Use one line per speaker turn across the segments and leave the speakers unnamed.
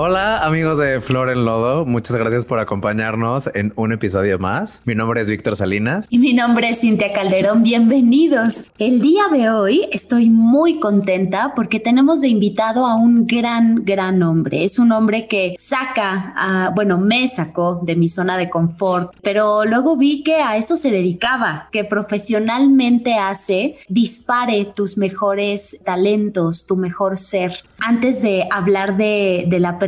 Hola amigos de Flor en Lodo, muchas gracias por acompañarnos en un episodio más. Mi nombre es Víctor Salinas.
Y mi nombre es Cintia Calderón, bienvenidos. El día de hoy estoy muy contenta porque tenemos de invitado a un gran, gran hombre. Es un hombre que saca, a, bueno, me sacó de mi zona de confort, pero luego vi que a eso se dedicaba, que profesionalmente hace dispare tus mejores talentos, tu mejor ser. Antes de hablar de, de la persona,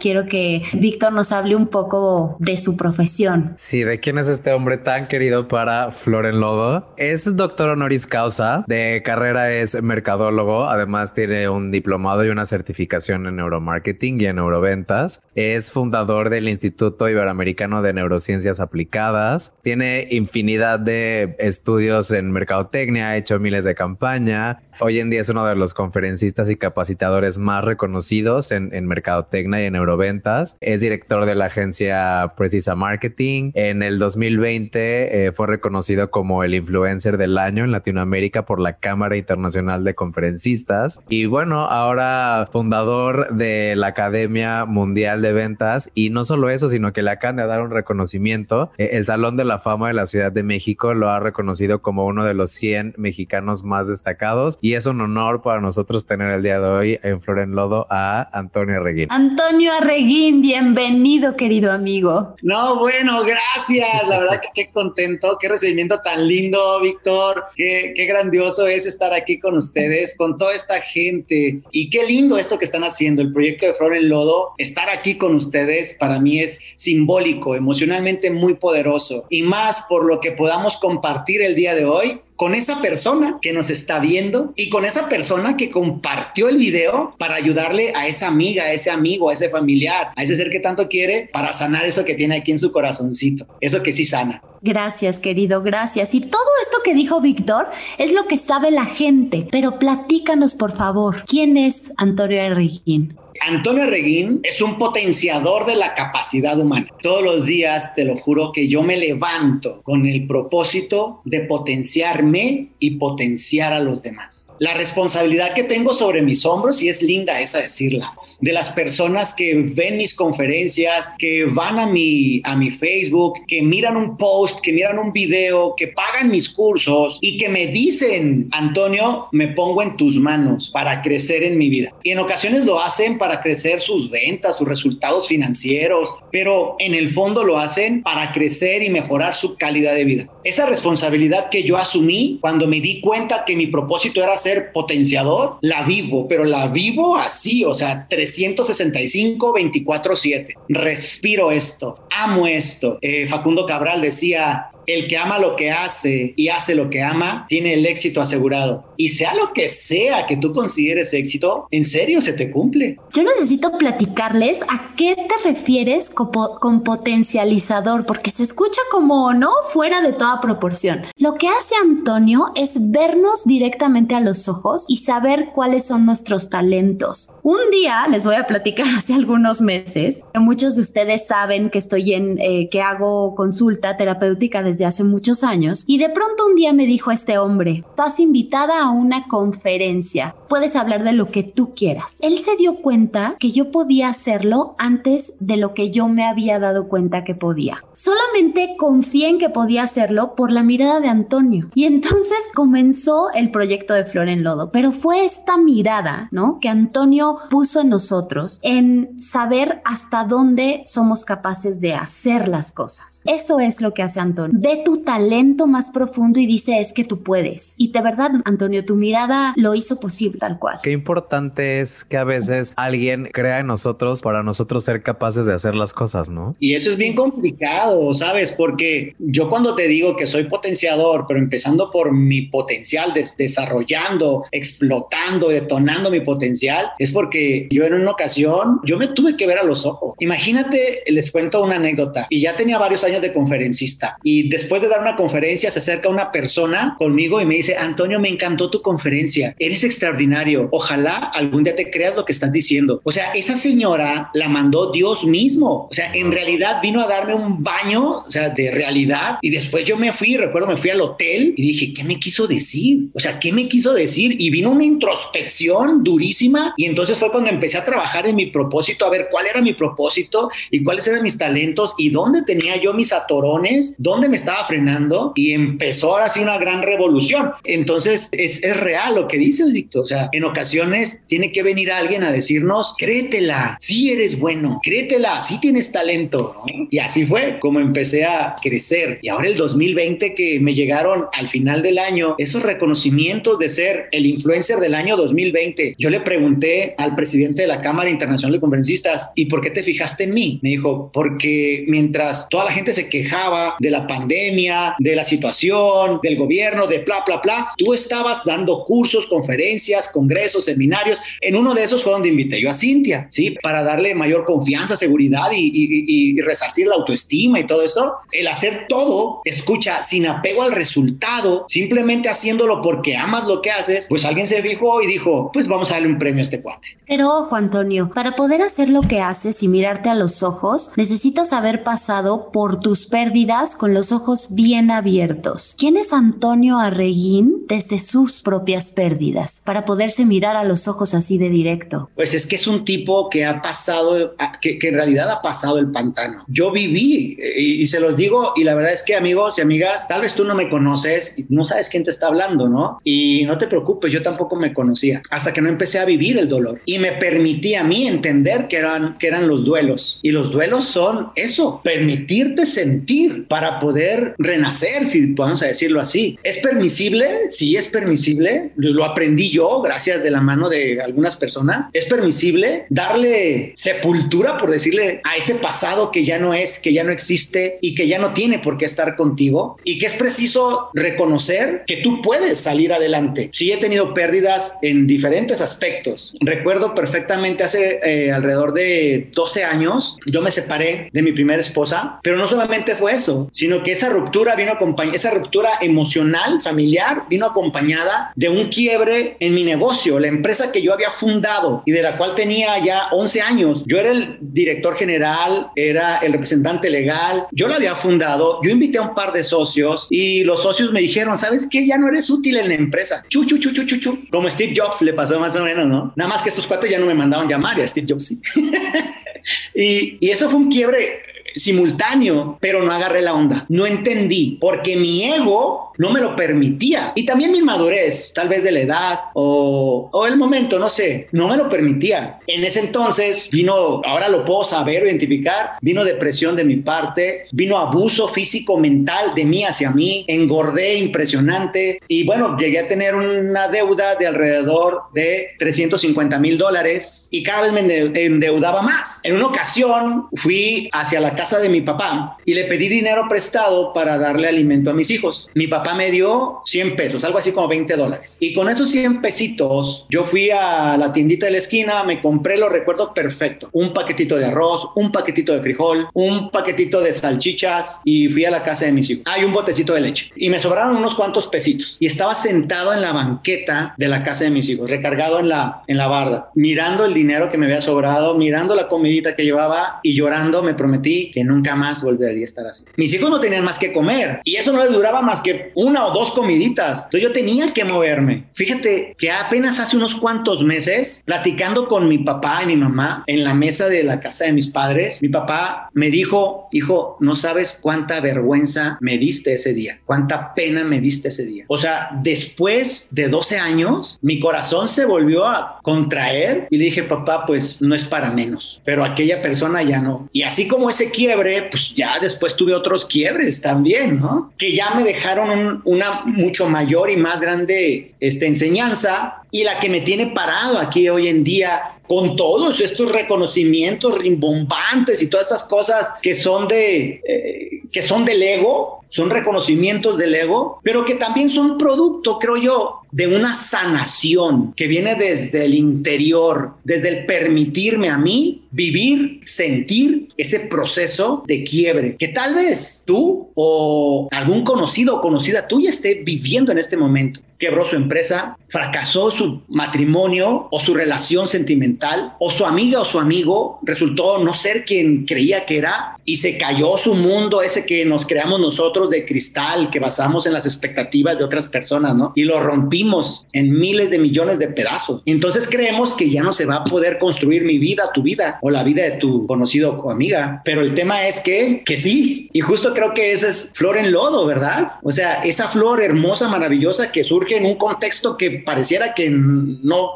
quiero que Víctor nos hable un poco de su profesión.
Sí, de quién es este hombre tan querido para Flor en Lodo. Es doctor honoris causa, de carrera es mercadólogo, además tiene un diplomado y una certificación en neuromarketing y en neuroventas. Es fundador del Instituto Iberoamericano de Neurociencias Aplicadas. Tiene infinidad de estudios en mercadotecnia, ha hecho miles de campaña. Hoy en día es uno de los conferencistas y capacitadores más reconocidos en, en mercadotecnia y en neuroventas. Es director de la agencia Precisa Marketing. En el 2020 eh, fue reconocido como el influencer del año en Latinoamérica por la Cámara Internacional de Conferencistas. Y bueno, ahora fundador de la Academia Mundial de Ventas. Y no solo eso, sino que le acaban de dar un reconocimiento. Eh, el Salón de la Fama de la Ciudad de México lo ha reconocido como uno de los 100 mexicanos más destacados y es un honor para nosotros tener el día de hoy en Flor en Lodo a Antonio Arreguín.
Antonio Arreguín, bienvenido, querido amigo.
No, bueno, gracias. La verdad que qué contento, qué recibimiento tan lindo, Víctor. Qué, qué grandioso es estar aquí con ustedes, con toda esta gente. Y qué lindo esto que están haciendo, el proyecto de Flor en Lodo. Estar aquí con ustedes para mí es simbólico, emocionalmente muy poderoso. Y más por lo que podamos compartir el día de hoy con esa persona que nos está viendo y con esa persona que compartió el video para ayudarle a esa amiga, a ese amigo, a ese familiar, a ese ser que tanto quiere para sanar eso que tiene aquí en su corazoncito, eso que sí sana.
Gracias, querido, gracias. Y todo esto que dijo Víctor es lo que sabe la gente, pero platícanos, por favor, ¿quién es Antonio Erreguín?
Antonio Reguín es un potenciador de la capacidad humana. Todos los días, te lo juro, que yo me levanto con el propósito de potenciarme y potenciar a los demás. La responsabilidad que tengo sobre mis hombros, y es linda esa decirla, de las personas que ven mis conferencias, que van a mi, a mi Facebook, que miran un post, que miran un video, que pagan mis cursos y que me dicen, Antonio, me pongo en tus manos para crecer en mi vida. Y en ocasiones lo hacen para crecer sus ventas, sus resultados financieros, pero en el fondo lo hacen para crecer y mejorar su calidad de vida. Esa responsabilidad que yo asumí cuando me di cuenta que mi propósito era ser potenciador, la vivo, pero la vivo así, o sea, 365, 24, 7. Respiro esto, amo esto. Eh, Facundo Cabral decía, el que ama lo que hace y hace lo que ama, tiene el éxito asegurado. Y sea lo que sea que tú consideres éxito, en serio se te cumple.
Yo necesito platicarles a qué te refieres con, con potencializador, porque se escucha como no fuera de toda proporción. Lo que hace Antonio es vernos directamente a los ojos y saber cuáles son nuestros talentos. Un día les voy a platicar hace algunos meses, muchos de ustedes saben que estoy en, eh, que hago consulta terapéutica desde hace muchos años y de pronto un día me dijo este hombre, estás invitada a una conferencia, puedes hablar de lo que tú quieras. Él se dio cuenta que yo podía hacerlo antes de lo que yo me había dado cuenta que podía. Solamente confié en que podía hacerlo por la mirada de Antonio y entonces comenzó el proyecto de Flor en Lodo, pero fue esta mirada, ¿no? Que Antonio puso en nosotros en saber hasta dónde somos capaces de hacer las cosas. Eso es lo que hace Antonio ve tu talento más profundo y dice es que tú puedes. Y de verdad, Antonio, tu mirada lo hizo posible tal cual.
Qué importante es que a veces alguien crea en nosotros para nosotros ser capaces de hacer las cosas, ¿no?
Y eso es bien complicado, ¿sabes? Porque yo cuando te digo que soy potenciador, pero empezando por mi potencial, des desarrollando, explotando, detonando mi potencial, es porque yo en una ocasión, yo me tuve que ver a los ojos. Imagínate, les cuento una anécdota, y ya tenía varios años de conferencista, y después de dar una conferencia se acerca una persona conmigo y me dice, Antonio, me encantó tu conferencia, eres extraordinario, ojalá algún día te creas lo que estás diciendo. O sea, esa señora la mandó Dios mismo, o sea, en realidad vino a darme un baño, o sea, de realidad y después yo me fui, recuerdo, me fui al hotel y dije, ¿qué me quiso decir? O sea, ¿qué me quiso decir? Y vino una introspección durísima y entonces fue cuando empecé a trabajar en mi propósito, a ver cuál era mi propósito y cuáles eran mis talentos y dónde tenía yo mis atorones, dónde me estaba frenando y empezó ahora sí una gran revolución. Entonces es, es real lo que dices, Víctor. O sea, en ocasiones tiene que venir alguien a decirnos, créetela, sí eres bueno, créetela, sí tienes talento. Y así fue como empecé a crecer. Y ahora el 2020 que me llegaron al final del año, esos reconocimientos de ser el influencer del año 2020, yo le pregunté al presidente de la Cámara Internacional de Conferencistas, ¿y por qué te fijaste en mí? Me dijo, porque mientras toda la gente se quejaba de la pandemia, de la situación, del gobierno, de bla, bla, bla, tú estabas dando cursos, conferencias, congresos, seminarios. En uno de esos fue donde invité yo a Cintia, ¿sí? Para darle mayor confianza, seguridad y, y, y resarcir la autoestima y todo esto. El hacer todo, escucha, sin apego al resultado, simplemente haciéndolo porque amas lo que haces, pues alguien se fijó y dijo, pues vamos a darle un premio a este cuate.
Pero ojo, Antonio, para poder hacer lo que haces y mirarte a los ojos, necesitas haber pasado por tus pérdidas con los ojos bien abiertos. ¿Quién es Antonio Arreguín desde sus propias pérdidas para poderse mirar a los ojos así de directo?
Pues es que es un tipo que ha pasado, que, que en realidad ha pasado el pantano. Yo viví y, y, se los digo y la verdad es que amigos y amigas, tal vez tú no me conoces y no sabes quién te está hablando, ¿no? Y no te preocupes, yo tampoco me conocía hasta que no empecé a vivir el dolor y me permití a mí entender que eran, que eran los duelos. Y los duelos son eso, permitirte sentir para poder renacer, si podemos decirlo así. ¿Es permisible? Sí, es permisible. Lo aprendí yo gracias de la mano de algunas personas. ¿Es permisible darle sepultura, por decirle, a ese pasado que ya no es, que ya no existe y que ya no tiene por qué estar contigo? Y que es preciso reconocer que tú puedes salir adelante. Sí, he tenido pérdidas en diferentes aspectos. Recuerdo perfectamente hace eh, alrededor de 12 años, yo me separé de mi primera esposa, pero no solamente fue eso, sino que esa ruptura vino acompañada, esa ruptura emocional, familiar, vino acompañada de un quiebre en mi negocio, la empresa que yo había fundado y de la cual tenía ya 11 años. Yo era el director general, era el representante legal, yo la había fundado, yo invité a un par de socios y los socios me dijeron, ¿sabes qué? Ya no eres útil en la empresa. Chu, chu, chu, chu, chu, chu. Como Steve Jobs le pasó más o menos, ¿no? Nada más que estos cuates ya no me mandaban llamar a Steve Jobs y, y eso fue un quiebre simultáneo, pero no agarré la onda. No entendí, porque mi ego no me lo permitía. Y también mi madurez, tal vez de la edad o, o, el momento, no sé, no me lo permitía. En ese entonces vino, ahora lo puedo saber, identificar, vino depresión de mi parte, vino abuso físico, mental de mí hacia mí, engordé impresionante y bueno, llegué a tener una deuda de alrededor de 350 mil dólares y cada vez me endeudaba más. En una ocasión fui hacia la casa de mi papá y le pedí dinero prestado para darle alimento a mis hijos. Mi papá me dio 100 pesos, algo así como 20 dólares. Y con esos 100 pesitos, yo fui a la tiendita de la esquina, me compré, lo recuerdo perfecto, un paquetito de arroz, un paquetito de frijol, un paquetito de salchichas y fui a la casa de mis hijos. Hay un botecito de leche. Y me sobraron unos cuantos pesitos. Y estaba sentado en la banqueta de la casa de mis hijos, recargado en la, en la barda, mirando el dinero que me había sobrado, mirando la comidita que llevaba y llorando me prometí que nunca más volvería a estar así. Mis hijos no tenían más que comer y eso no les duraba más que una o dos comiditas. Entonces yo tenía que moverme. Fíjate que apenas hace unos cuantos meses, platicando con mi papá y mi mamá en la mesa de la casa de mis padres, mi papá me dijo, hijo, no sabes cuánta vergüenza me diste ese día, cuánta pena me diste ese día. O sea, después de 12 años, mi corazón se volvió a contraer y le dije, papá, pues no es para menos, pero aquella persona ya no. Y así como ese quiebre, pues ya después tuve otros quiebres también, ¿no? Que ya me dejaron un una mucho mayor y más grande esta enseñanza y la que me tiene parado aquí hoy en día con todos estos reconocimientos rimbombantes y todas estas cosas que son de eh, que son del ego, son reconocimientos del ego, pero que también son producto, creo yo, de una sanación que viene desde el interior, desde el permitirme a mí vivir, sentir ese proceso de quiebre que tal vez tú o algún conocido o conocida tuya esté viviendo en este momento. Quebró su empresa, fracasó su matrimonio o su relación sentimental, o su amiga o su amigo resultó no ser quien creía que era y se cayó su mundo ese que nos creamos nosotros de cristal, que basamos en las expectativas de otras personas, ¿no? Y lo rompimos en miles de millones de pedazos. Entonces creemos que ya no se va a poder construir mi vida, tu vida o la vida de tu conocido o amiga. Pero el tema es que, que sí. Y justo creo que esa es flor en lodo, ¿verdad? O sea, esa flor hermosa, maravillosa que surge en un contexto que pareciera que no,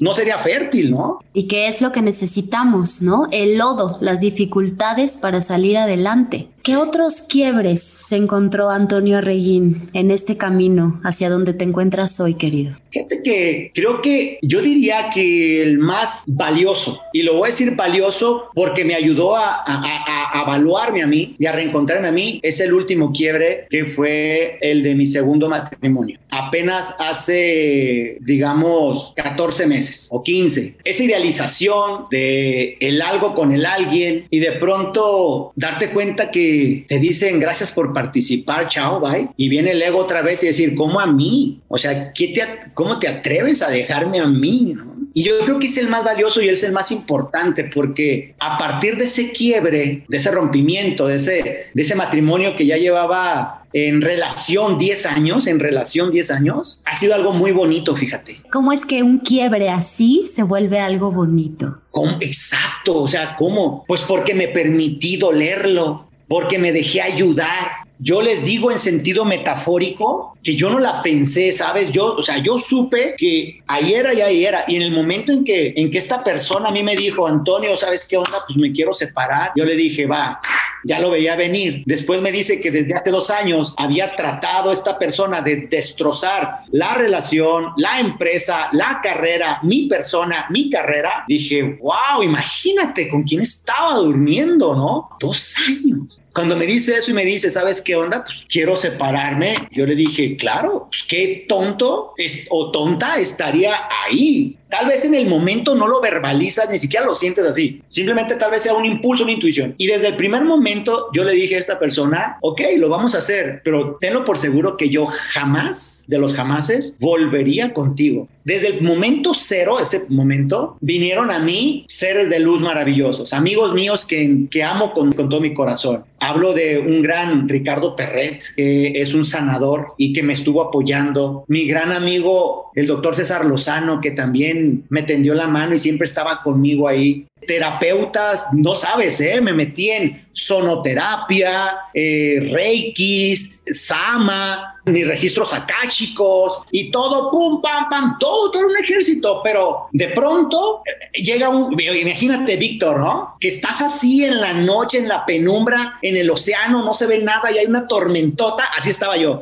no sería fértil, ¿no?
Y qué es lo que necesitamos, ¿no? El lodo, las dificultades para salir adelante. ¿Qué otros quiebres se encontró Antonio Reguín en este camino hacia donde te encuentras hoy, querido?
Fíjate que creo que yo diría que el más valioso, y lo voy a decir valioso porque me ayudó a, a, a, evaluarme a mí y a reencontrarme a mí, es el último quiebre que fue el de mi segundo matrimonio. Apenas hace, digamos, 14 meses o 15. Esa idealización de el algo con el alguien y de pronto darte cuenta que te dicen gracias por participar, chao, bye, y viene el ego otra vez y decir, ¿cómo a mí? O sea, ¿qué te, ¿cómo te atreves a dejarme a mí? Y yo creo que es el más valioso y es el más importante porque a partir de ese quiebre, de ese rompimiento, de ese, de ese matrimonio que ya llevaba en relación 10 años, en relación 10 años, ha sido algo muy bonito, fíjate.
¿Cómo es que un quiebre así se vuelve algo bonito?
¿Cómo? Exacto, o sea, ¿cómo? Pues porque me permití dolerlo, porque me dejé ayudar. Yo les digo en sentido metafórico que yo no la pensé, ¿sabes? Yo, o sea, yo supe que ayer y ayer y en el momento en que, en que esta persona a mí me dijo, Antonio, ¿sabes qué onda? Pues me quiero separar. Yo le dije, va, ya lo veía venir. Después me dice que desde hace dos años había tratado esta persona de destrozar la relación, la empresa, la carrera, mi persona, mi carrera. Dije, wow, imagínate con quién estaba durmiendo, ¿no? Dos años. Cuando me dice eso y me dice, ¿sabes qué onda? Pues quiero separarme. Yo le dije, claro, pues qué tonto o tonta estaría ahí. Tal vez en el momento no lo verbalizas, ni siquiera lo sientes así. Simplemente tal vez sea un impulso, una intuición. Y desde el primer momento yo le dije a esta persona, ok, lo vamos a hacer, pero tenlo por seguro que yo jamás, de los jamases, volvería contigo. Desde el momento cero, ese momento, vinieron a mí seres de luz maravillosos, amigos míos que, amo con, con todo mi corazón. Hablo de un gran Ricardo Perret, que es un sanador y que me estuvo apoyando. Mi gran amigo, el doctor César Lozano, que también me tendió la mano y siempre estaba conmigo ahí terapeutas, no sabes, ¿eh? me metí en sonoterapia, eh, reikis, sama, mis registros akáshicos y todo, pum, pam, pam, todo, todo un ejército, pero de pronto llega un, imagínate Víctor, ¿no? Que estás así en la noche, en la penumbra, en el océano, no se ve nada y hay una tormentota, así estaba yo,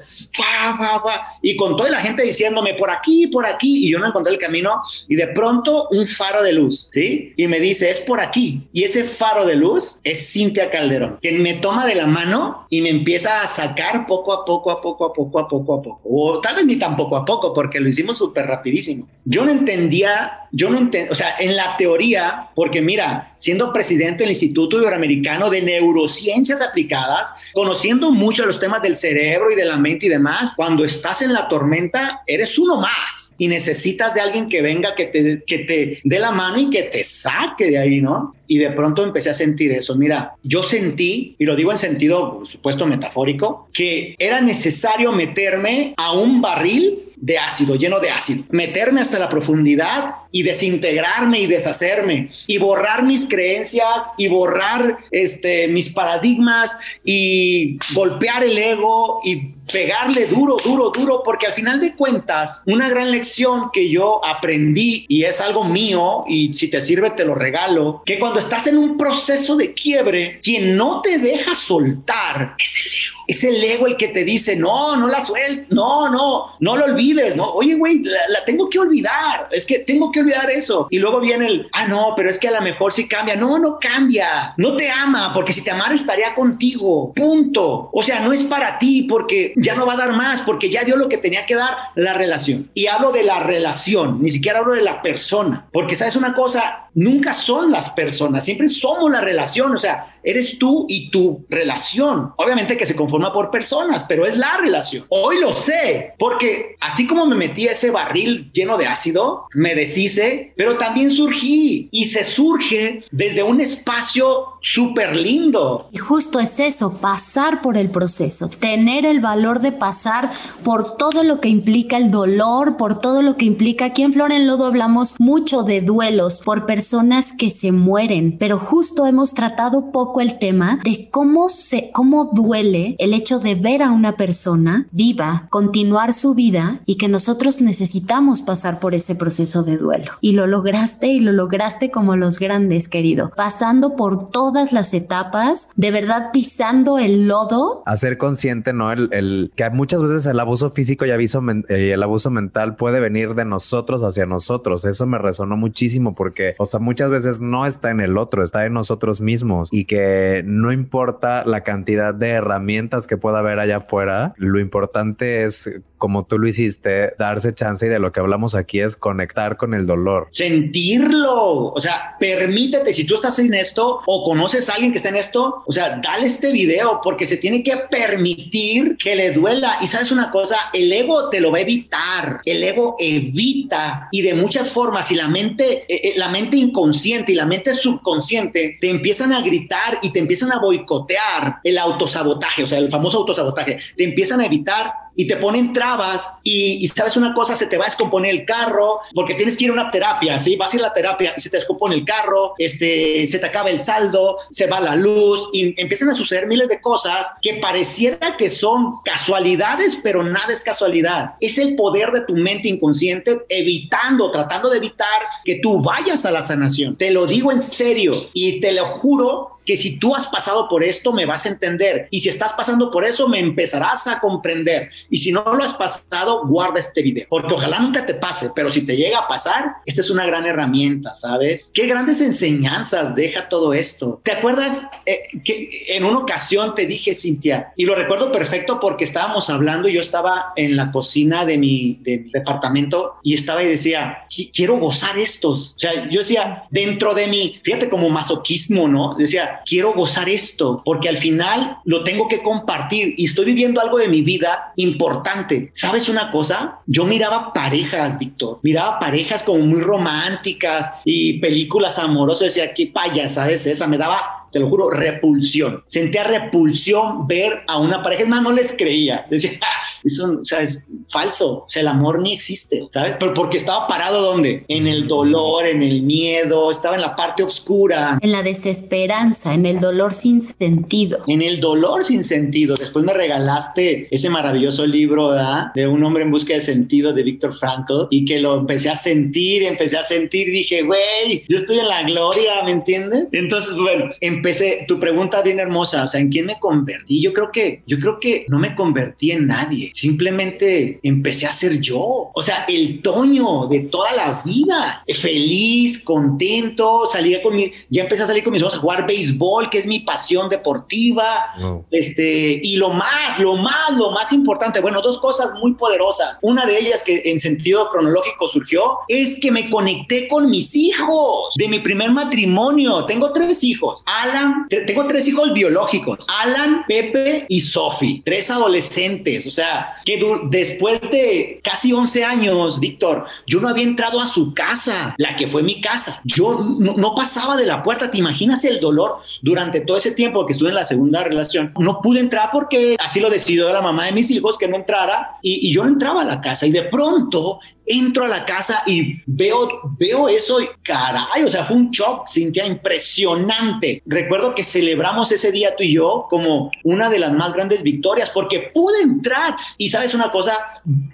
y con toda la gente diciéndome por aquí, por aquí, y yo no encontré el camino, y de pronto un faro de luz, ¿sí? Y me dice, es por aquí, y ese faro de luz es Cintia Calderón, quien me toma de la mano y me empieza a sacar poco a poco, a poco a poco poco a poco a poco. O tal vez ni tan poco a poco, porque lo hicimos súper rapidísimo. Yo no entendía, yo no entendía, o sea, en la teoría, porque mira, siendo presidente del Instituto Iberoamericano de Neurociencias Aplicadas, conociendo mucho los temas del cerebro y de la mente y demás, cuando estás en la tormenta, eres uno más y necesitas de alguien que venga, que te, que te dé la mano y que te saque de ahí, ¿no? Y de pronto empecé a sentir eso. Mira, yo sentí, y lo digo en sentido, por supuesto, metafórico, que era necesario meterme a un barril de ácido, lleno de ácido, meterme hasta la profundidad y desintegrarme y deshacerme y borrar mis creencias y borrar este, mis paradigmas y golpear el ego y pegarle duro, duro, duro, porque al final de cuentas, una gran lección que yo aprendí y es algo mío y si te sirve te lo regalo, que cuando estás en un proceso de quiebre, quien no te deja soltar es el ego. Es el ego el que te dice, no, no la sueltes, no, no, no lo olvides, no, oye, güey, la, tengo que olvidar, es que tengo que olvidar eso. Y luego viene el, ah, no, pero es que a lo mejor sí cambia. No, no cambia, no te ama, porque si te amara estaría contigo, punto. O sea, no es para ti porque ya no va a dar más, porque ya dio lo que tenía que dar la relación. Y hablo de la relación, ni siquiera hablo de la persona, porque sabes una cosa, nunca son las personas, siempre somos la relación, o sea, eres tú y tu relación. Obviamente que se conforma por personas, pero es la relación. Hoy lo sé, porque así como me metí a ese barril lleno de ácido, me deshice, pero también surgí y se surge desde un espacio súper lindo.
Y justo es eso, pasar por el proceso, tener el valor de pasar por todo lo que implica el dolor, por todo lo que implica. Aquí en Flor en Lodo hablamos mucho de duelos por personas que se mueren, pero justo hemos tratado poco el tema de cómo se, cómo duele el hecho de ver a una persona viva, continuar su vida y que nosotros necesitamos pasar por ese proceso de duelo. Y lo lograste y lo lograste como los grandes, querido, pasando por todas las etapas, de verdad pisando el lodo.
Hacer consciente, ¿no? El, el que muchas veces el abuso físico y aviso eh, el abuso mental puede venir de nosotros hacia nosotros. Eso me resonó muchísimo porque, o sea, muchas veces no está en el otro, está en nosotros mismos y que no importa la cantidad de herramientas que pueda haber allá afuera, lo importante es como tú lo hiciste, darse chance y de lo que hablamos aquí es conectar con el dolor.
Sentirlo, o sea, permítete, si tú estás en esto o conoces a alguien que está en esto, o sea, dale este video porque se tiene que permitir que le duela. Y sabes una cosa, el ego te lo va a evitar, el ego evita y de muchas formas y la mente, eh, eh, la mente inconsciente y la mente subconsciente te empiezan a gritar y te empiezan a boicotear el autosabotaje, o sea, el famoso autosabotaje, te empiezan a evitar y te ponen trabas y, sabes una cosa, se te va a descomponer el carro porque tienes que ir a una terapia, ¿sí? Vas a ir a la terapia y se te descompone el carro, este, se te acaba el saldo, se va la luz y empiezan a suceder miles de cosas que pareciera que son casualidades, pero nada es casualidad. Es el poder de tu mente inconsciente evitando, tratando de evitar que tú vayas a la sanación. Te lo digo en serio y te lo juro que si tú has pasado por esto me vas a entender. Y si estás pasando por eso me empezarás a comprender. Y si no lo has pasado guarda este video porque ojalá nunca te pase pero si te llega a pasar esta es una gran herramienta sabes qué grandes enseñanzas deja todo esto. Te acuerdas eh, que en una ocasión te dije Cintia y lo recuerdo perfecto porque estábamos hablando y yo estaba en la cocina de mi, de mi departamento y estaba y decía quiero gozar estos o sea yo decía dentro de mí fíjate como masoquismo no decía quiero gozar esto, porque al final lo tengo que compartir y estoy viviendo algo de mi vida importante. ¿Sabes una cosa? Yo miraba parejas, Víctor, miraba parejas como muy románticas y películas amorosas, decía, qué payasada es esa, me daba te lo juro, repulsión. Sentía repulsión ver a una pareja, es más, no les creía. Decía, ah, eso o sea, es falso, o sea, el amor ni existe, ¿sabes? Pero porque estaba parado ¿dónde? En el dolor, en el miedo, estaba en la parte oscura.
En la desesperanza, en el dolor sin sentido.
En el dolor sin sentido. Después me regalaste ese maravilloso libro, ¿verdad? De un hombre en busca de sentido de Víctor Frankl y que lo empecé a sentir, empecé a sentir, dije, güey, yo estoy en la gloria, ¿me entiendes? Entonces, bueno, empecé empecé, tu pregunta bien hermosa, o sea, ¿en quién me convertí? Yo creo que, yo creo que no me convertí en nadie, simplemente empecé a ser yo, o sea, el Toño de toda la vida, feliz, contento, salía con mi, ya empecé a salir con mis hijos a jugar béisbol, que es mi pasión deportiva, este, y lo más, lo más, lo más importante, bueno, dos cosas muy poderosas, una de ellas que en sentido cronológico surgió, es que me conecté con mis hijos de mi primer matrimonio, tengo tres hijos, Alan, tengo tres hijos biológicos, Alan, Pepe y Sophie, tres adolescentes, o sea, que después de casi 11 años, Víctor, yo no había entrado a su casa, la que fue mi casa, yo no, pasaba de la puerta, ¿te imaginas el dolor durante todo ese tiempo que estuve en la segunda relación? No pude entrar porque así lo decidió la mamá de mis hijos que no entrara y, y yo no entraba a la casa y de pronto entro a la casa y veo, veo eso y caray, o sea, fue un shock, Cintia, impresionante. Recuerdo que celebramos ese día tú y yo como una de las más grandes victorias porque pude entrar y sabes una cosa,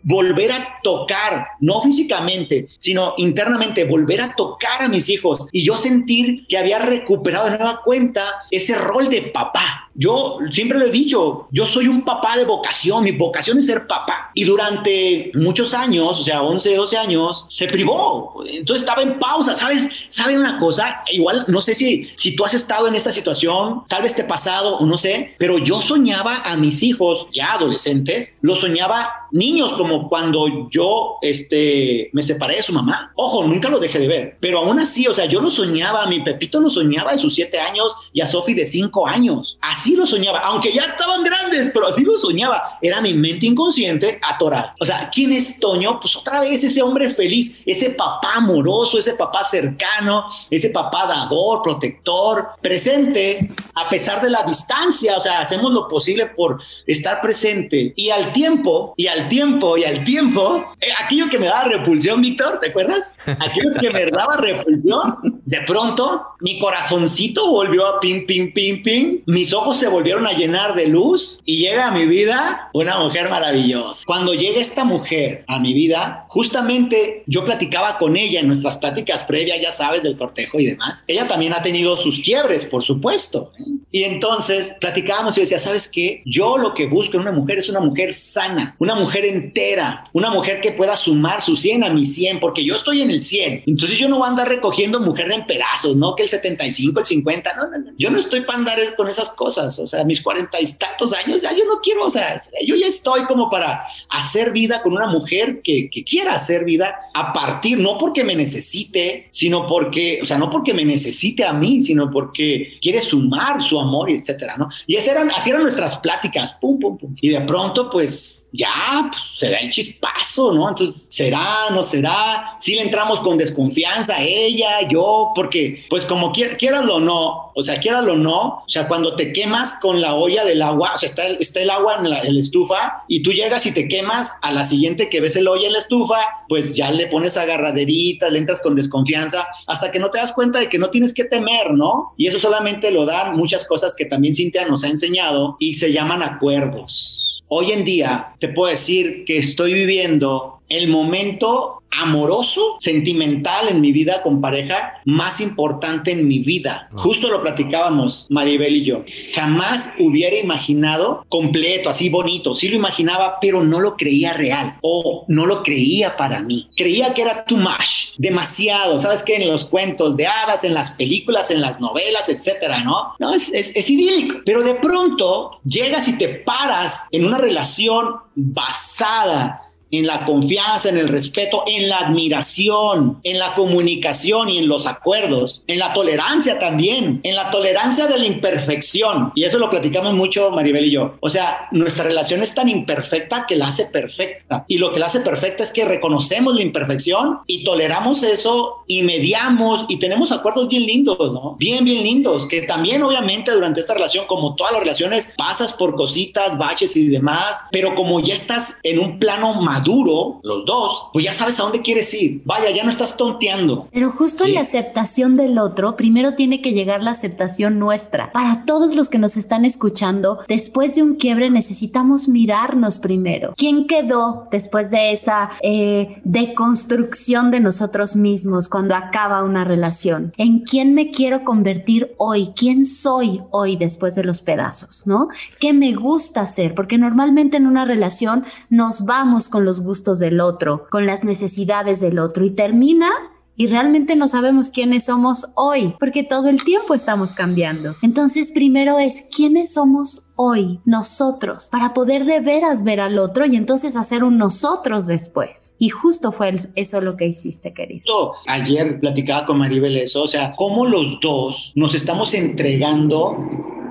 volver a tocar, no físicamente, sino internamente, volver a tocar a mis hijos y yo sentir que había recuperado de nueva cuenta ese rol de papá. Yo siempre lo he dicho, yo soy un papá de vocación, mi vocación es ser papá. Y durante muchos años, o sea, 11, 12 años, se privó. Entonces estaba en pausa, ¿sabes? ¿Saben una cosa? Igual, no sé si, si tú has estado en esta situación, tal vez te ha pasado no sé, pero yo soñaba a mis hijos, ya adolescentes, lo soñaba niños como cuando yo este, me separé de su mamá. Ojo, nunca lo dejé de ver, pero aún así, o sea, yo lo soñaba, mi Pepito lo soñaba de sus siete años y a Sofi de cinco años. Así lo soñaba, aunque ya estaban grandes, pero así lo soñaba. Era mi mente inconsciente atorada. O sea, ¿quién es Toño? Pues otra vez ese hombre feliz, ese papá amoroso, ese papá cercano, ese papá dador, protector, presente, a pesar de la distancia. O sea, hacemos lo posible por estar presente y al tiempo, y al tiempo, y al tiempo, eh, aquello que me daba repulsión, Víctor, ¿te acuerdas? Aquello que me daba repulsión, de pronto mi corazoncito volvió a ping, ping, ping, ping, mis ojos se volvieron a llenar de luz y llega a mi vida una mujer maravillosa. Cuando llega esta mujer a mi vida, justamente yo platicaba con ella en nuestras pláticas previas, ya sabes, del cortejo y demás. Ella también ha tenido sus quiebres, por supuesto. ¿eh? Y entonces platicábamos y decía, ¿sabes qué? Yo lo que busco en una mujer es una mujer sana, una mujer entera, una mujer que pueda sumar su 100 a mi 100, porque yo estoy en el 100. Entonces yo no voy a andar recogiendo mujer en pedazos, ¿no? Que el 75, el 50, no, no, no. Yo no estoy para andar con esas cosas. O sea, mis 40 y tantos años, ya yo no quiero, o sea, yo ya estoy como para hacer vida con una mujer que, que quiera hacer vida a partir, no porque me necesite, sino porque, o sea, no porque me necesite a mí, sino porque quiere sumar su amor y etcétera, ¿no? Y esas eran, así eran nuestras pláticas, pum, pum, pum. Y de pronto, pues ya, pues, se da el chispazo, ¿no? Entonces, ¿será, no será? Si le entramos con desconfianza ella, yo, porque, pues como quieras o no, o sea, quieras o no, o sea, cuando te quemas con la olla del agua, o sea, está el, agua en la, en la estufa y tú llegas y te quemas, a la siguiente que ves el olla en la estufa, pues ya le pones agarraderitas, le entras con desconfianza, hasta que no te das cuenta de que no tienes que temer, ¿no? Y eso solamente lo dan muchas cosas que también Cintia nos ha enseñado y se llaman acuerdos. Hoy en día te puedo decir que estoy viviendo el momento amoroso, sentimental en mi vida con pareja, más importante en mi vida. Justo lo platicábamos Maribel y yo. Jamás hubiera imaginado completo, así bonito. Sí lo imaginaba, pero no lo creía real o no lo creía para mí. Creía que era too much, demasiado. ¿Sabes qué? En los cuentos de hadas, en las películas, en las novelas, etcétera, ¿no? No, es, es, es idílico. Pero de pronto llegas y te paras en una relación basada en la confianza, en el respeto, en la admiración, en la comunicación y en los acuerdos, en la tolerancia también, en la tolerancia de la imperfección. Y eso lo platicamos mucho Maribel y yo. O sea, nuestra relación es tan imperfecta que la hace perfecta. Y lo que la hace perfecta es que reconocemos la imperfección y toleramos eso y mediamos y tenemos acuerdos bien lindos, ¿no? Bien, bien lindos, que también obviamente durante esta relación, como todas las relaciones, pasas por cositas, baches y demás, pero como ya estás en un plano más duro, los dos, pues ya sabes a dónde quieres ir. Vaya, ya no estás tonteando.
Pero justo en la aceptación del otro, primero tiene que llegar la aceptación nuestra. Para todos los que nos están escuchando, después de un quiebre necesitamos mirarnos primero. ¿Quién quedó después de esa eh, deconstrucción de nosotros mismos cuando acaba una relación? ¿En quién me quiero convertir hoy? ¿Quién soy hoy después de los pedazos? ¿No? ¿Qué me gusta hacer? Porque normalmente en una relación nos vamos con los gustos del otro, con las necesidades del otro y termina y realmente no sabemos quiénes somos hoy, porque todo el tiempo estamos cambiando. Entonces, primero es quiénes somos hoy, nosotros, para poder de veras ver al otro y entonces hacer un nosotros después. Y justo fue eso lo que hiciste, querido.
Ayer platicaba con Maribel eso, o sea, cómo los dos nos estamos entregando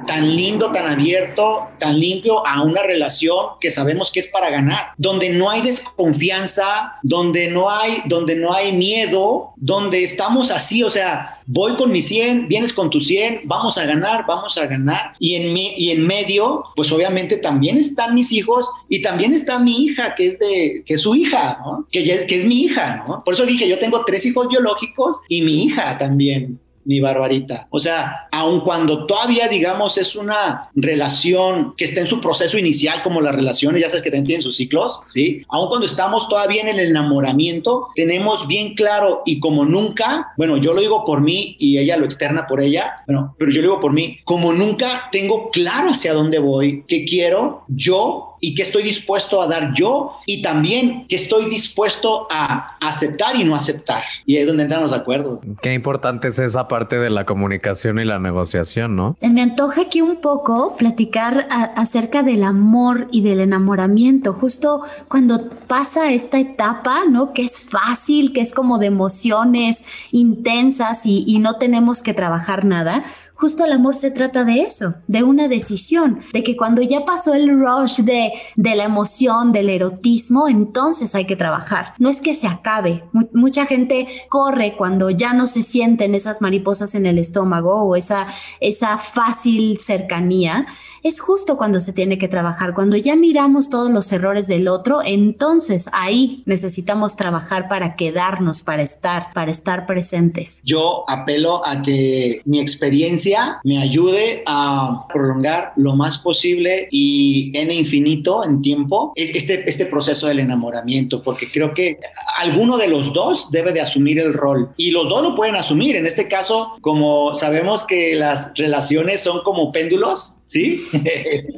tan lindo, tan abierto, tan limpio a una relación que sabemos que es para ganar, donde no hay desconfianza, donde no hay, donde no hay miedo, donde estamos así, o sea, voy con mi 100, vienes con tu 100, vamos a ganar, vamos a ganar. Y en, mi, y en medio, pues obviamente también están mis hijos y también está mi hija, que es de, que es su hija, ¿no? Que, que es mi hija, ¿no? Por eso dije, yo tengo tres hijos biológicos y mi hija también mi barbarita. O sea, aun cuando todavía, digamos, es una relación que está en su proceso inicial, como las relaciones, ya sabes que tienen sus ciclos, ¿sí? Aun cuando estamos todavía en el enamoramiento, tenemos bien claro y como nunca, bueno, yo lo digo por mí y ella lo externa por ella, bueno, pero yo lo digo por mí, como nunca tengo claro hacia dónde voy, qué quiero, yo y qué estoy dispuesto a dar yo y también qué estoy dispuesto a aceptar y no aceptar. Y ahí es donde entran los acuerdos.
Qué importante es esa parte de la comunicación y la negociación, ¿no?
Me antoja aquí un poco platicar acerca del amor y del enamoramiento, justo cuando pasa esta etapa, ¿no? Que es fácil, que es como de emociones intensas y, y no tenemos que trabajar nada Justo el amor se trata de eso, de una decisión, de que cuando ya pasó el rush de, de la emoción, del erotismo, entonces hay que trabajar. No es que se acabe. mucha gente corre cuando ya no se sienten esas mariposas en el estómago o esa, esa fácil cercanía es justo cuando se tiene que trabajar. Cuando ya miramos todos los errores del otro, entonces ahí necesitamos trabajar para quedarnos, para estar, para estar presentes.
Yo apelo a que mi experiencia me ayude a prolongar lo más posible y en infinito, en tiempo, este, este proceso del enamoramiento, porque creo que alguno de los dos debe de asumir el rol y los dos lo pueden asumir. En este caso, como sabemos que las relaciones son como péndulos, ¿sí?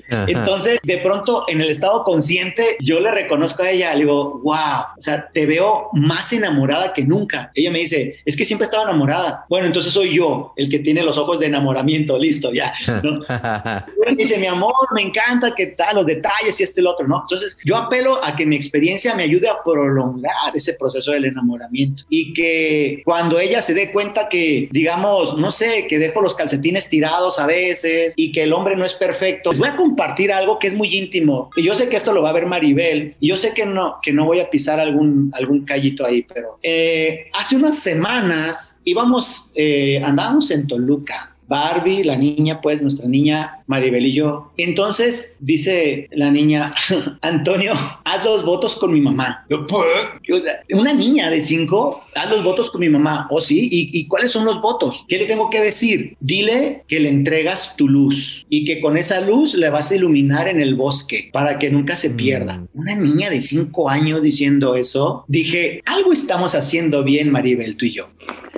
Entonces, de pronto, en el estado consciente, yo le reconozco a ella, le digo, wow, o sea, te veo más enamorada que nunca. Ella me dice, es que siempre estaba enamorada. Bueno, entonces soy yo el que tiene los ojos de enamoramiento, listo, ya. dice, mi amor, me encanta que tal, los detalles y esto y lo otro, ¿no? Entonces, yo apelo a que mi experiencia me ayude a prolongar ese proceso del enamoramiento y que cuando ella se dé cuenta que, digamos, no sé, que dejo los calcetines tirados a veces y que el hombre no es perfecto. Les voy a compartir algo que es muy íntimo. Yo sé que esto lo va a ver Maribel. Y yo sé que no, que no voy a pisar algún, algún callito ahí, pero eh, hace unas semanas íbamos, eh, andábamos en Toluca Barbie, la niña, pues nuestra niña Maribel y yo. Entonces dice la niña, Antonio, haz los votos con mi mamá. Yo, o sea, una niña de cinco, haz los votos con mi mamá. ¿O oh, sí? ¿Y, cuáles son los votos? ¿Qué le tengo que decir? Dile que le entregas tu luz y que con esa luz le vas a iluminar en el bosque para que nunca se pierda. Mm. Una niña de cinco años diciendo eso, dije, algo estamos haciendo bien, Maribel, tú y yo.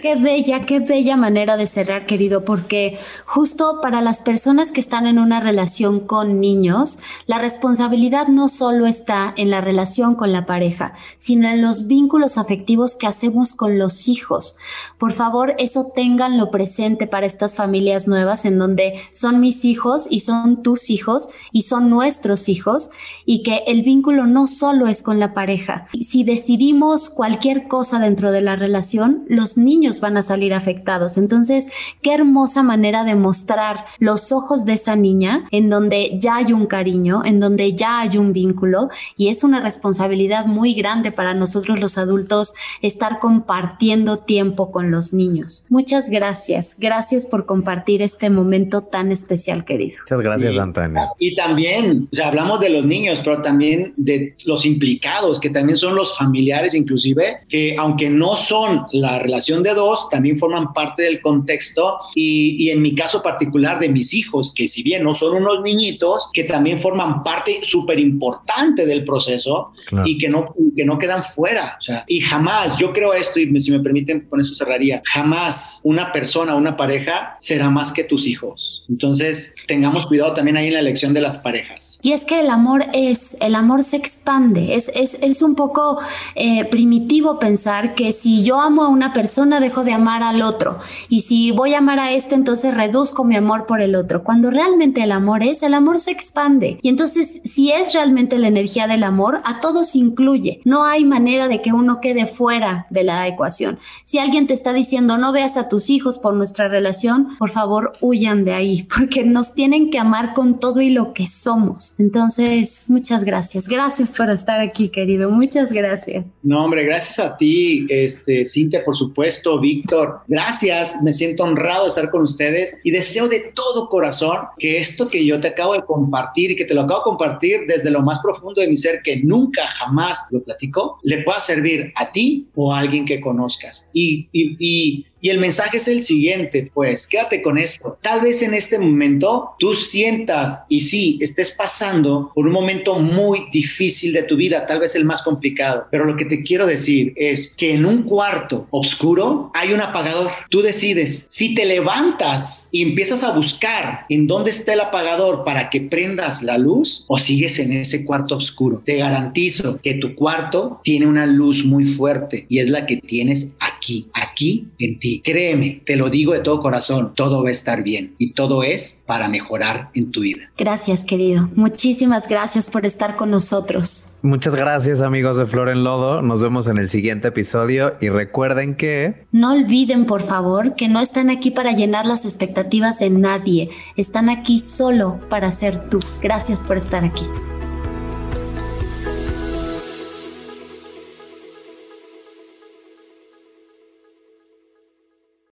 Qué bella, qué bella manera de cerrar, querido, porque justo para las personas que están en una relación con niños, la responsabilidad no solo está en la relación con la pareja, sino en los vínculos afectivos que hacemos con los hijos. Por favor, eso ténganlo presente para estas familias nuevas en donde son mis hijos y son tus hijos y son nuestros hijos y que el vínculo no solo es con la pareja. Si decidimos cualquier cosa dentro de la relación, los niños van a salir afectados. Entonces, qué hermosa manera de mostrar los ojos de esa niña en donde ya hay un cariño, en donde ya hay un vínculo y es una responsabilidad muy grande para nosotros los adultos estar compartiendo tiempo con los niños. Muchas gracias. Gracias por compartir este momento tan especial, querido.
Muchas gracias, Antonio.
Y también, o sea, hablamos de los niños, pero también de los implicados, que también son los familiares inclusive, que aunque no son la relación de también forman parte del contexto y, en mi caso particular de mis hijos, que si bien no son unos niñitos, que también forman parte súper importante del proceso y que no, que no quedan fuera. O sea, y jamás, yo creo esto, y si me permiten, con eso cerraría, jamás una persona, una pareja será más que tus hijos. Entonces, tengamos cuidado también ahí en la elección de las parejas.
Y es que el amor es, el amor se expande. Es, es, es un poco eh, primitivo pensar que si yo amo a una persona, dejo de amar al otro. Y si voy a amar a este, entonces reduzco mi amor por el otro. Cuando realmente el amor es, el amor se expande. Y entonces, si es realmente la energía del amor, a todos incluye. No hay manera de que uno quede fuera de la ecuación. Si alguien te está diciendo no veas a tus hijos por nuestra relación, por favor huyan de ahí, porque nos tienen que amar con todo y lo que somos. Entonces, muchas gracias. Gracias por estar aquí, querido. Muchas gracias.
No, hombre, gracias a ti, este, Cintia, por supuesto, Víctor. Gracias. Me siento honrado de estar con ustedes y deseo de todo corazón que esto que yo te acabo de compartir y que te lo acabo de compartir desde lo más profundo de mi ser, que nunca jamás lo platico, le pueda servir a ti o a alguien que conozcas. Y, y, y Y el mensaje es el siguiente, pues quédate con esto. Tal vez en este momento tú sientas y sí, estés pasando por un momento muy difícil de tu vida, tal vez el más complicado, pero lo que te quiero decir es que en un cuarto oscuro hay un apagador. Tú decides si te levantas y empiezas a buscar en dónde está el apagador para que prendas la luz o sigues en ese cuarto oscuro. Te garantizo que tu cuarto tiene una luz muy fuerte y es la que tienes aquí, aquí en ti. Créeme, te lo digo de todo corazón, todo va a estar bien y todo es para mejorar en tu vida.
Gracias, querido. Muchísimas gracias por estar con nosotros.
Muchas gracias, amigos de Flor en Lodo. Nos vemos en el siguiente episodio y recuerden que...
No olviden, por favor, que no están aquí para llenar las expectativas de nadie. Están aquí solo para ser tú. Gracias por estar aquí.